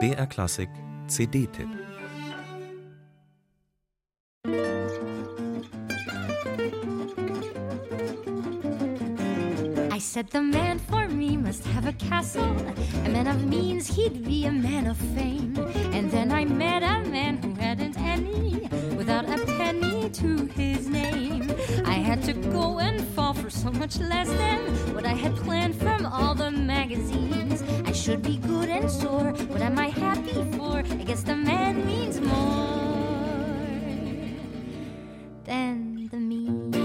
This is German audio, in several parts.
BR Klassik CD-Tipp I said the man for me must have a castle, a man of means, he'd be a man of fame. And then I met a man who hadn't any, without a penny to his name. I had to go and fall for so much less than what I had planned from all the magazines. Should be good and sore. What am I happy for? I guess the man means more than the means.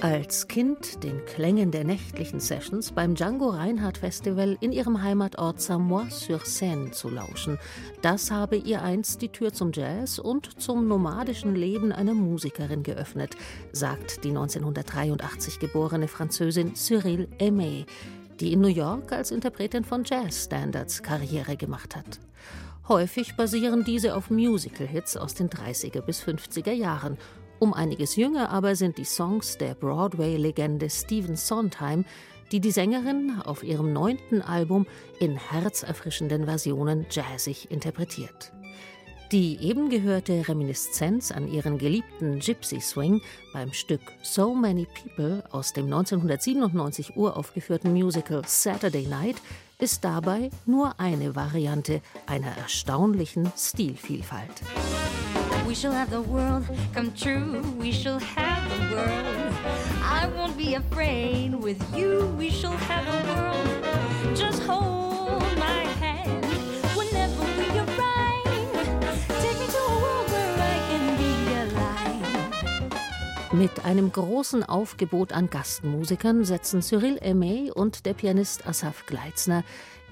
Als Kind den Klängen der nächtlichen Sessions beim Django Reinhardt Festival in ihrem Heimatort Samois-sur-Seine zu lauschen, das habe ihr einst die Tür zum Jazz und zum nomadischen Leben einer Musikerin geöffnet, sagt die 1983 geborene Französin Cyril Aimé, die in New York als Interpretin von Jazzstandards Karriere gemacht hat. Häufig basieren diese auf Musical-Hits aus den 30er bis 50er Jahren um einiges jünger aber sind die Songs der Broadway-Legende Stephen Sondheim, die die Sängerin auf ihrem neunten Album in herzerfrischenden Versionen jazzig interpretiert. Die eben gehörte Reminiszenz an ihren geliebten Gypsy Swing beim Stück So Many People aus dem 1997 uraufgeführten Musical Saturday Night ist dabei nur eine Variante einer erstaunlichen Stilvielfalt. We shall have the world come true. We shall have the world. I won't be afraid. With you, we shall have the world. Mit einem großen Aufgebot an Gastmusikern setzen Cyril Aimé und der Pianist Asaf Gleitzner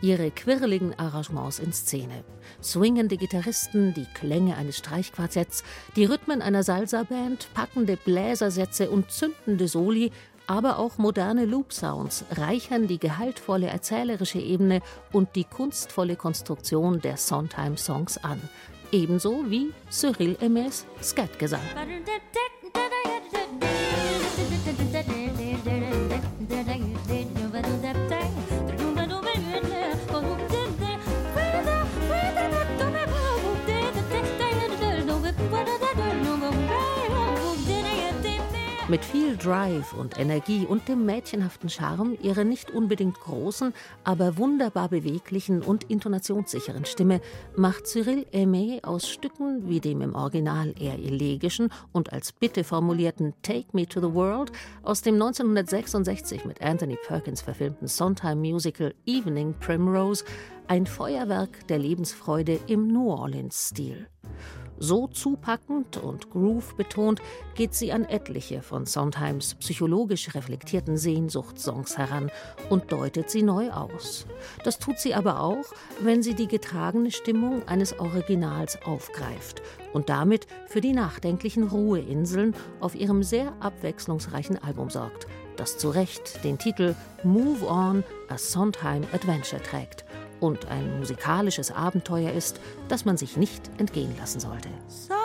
ihre quirligen Arrangements in Szene. Swingende Gitarristen, die Klänge eines Streichquartetts, die Rhythmen einer Salsa-Band, packende Bläsersätze und zündende Soli, aber auch moderne Loop-Sounds reichern die gehaltvolle erzählerische Ebene und die kunstvolle Konstruktion der Sondheim-Songs an. Ebenso wie Cyril Aimés Skatgesang. da da da da Mit viel Drive und Energie und dem mädchenhaften Charme ihrer nicht unbedingt großen, aber wunderbar beweglichen und intonationssicheren Stimme macht Cyril Aimé aus Stücken wie dem im Original eher elegischen und als Bitte formulierten Take Me to the World aus dem 1966 mit Anthony Perkins verfilmten Sondheim-Musical Evening Primrose ein Feuerwerk der Lebensfreude im New Orleans-Stil. So zupackend und groove betont geht sie an etliche von Sondheims psychologisch reflektierten Sehnsuchtssongs heran und deutet sie neu aus. Das tut sie aber auch, wenn sie die getragene Stimmung eines Originals aufgreift und damit für die nachdenklichen Ruheinseln auf ihrem sehr abwechslungsreichen Album sorgt, das zu Recht den Titel Move On, a Sondheim Adventure trägt und ein musikalisches Abenteuer ist, das man sich nicht entgehen lassen sollte. So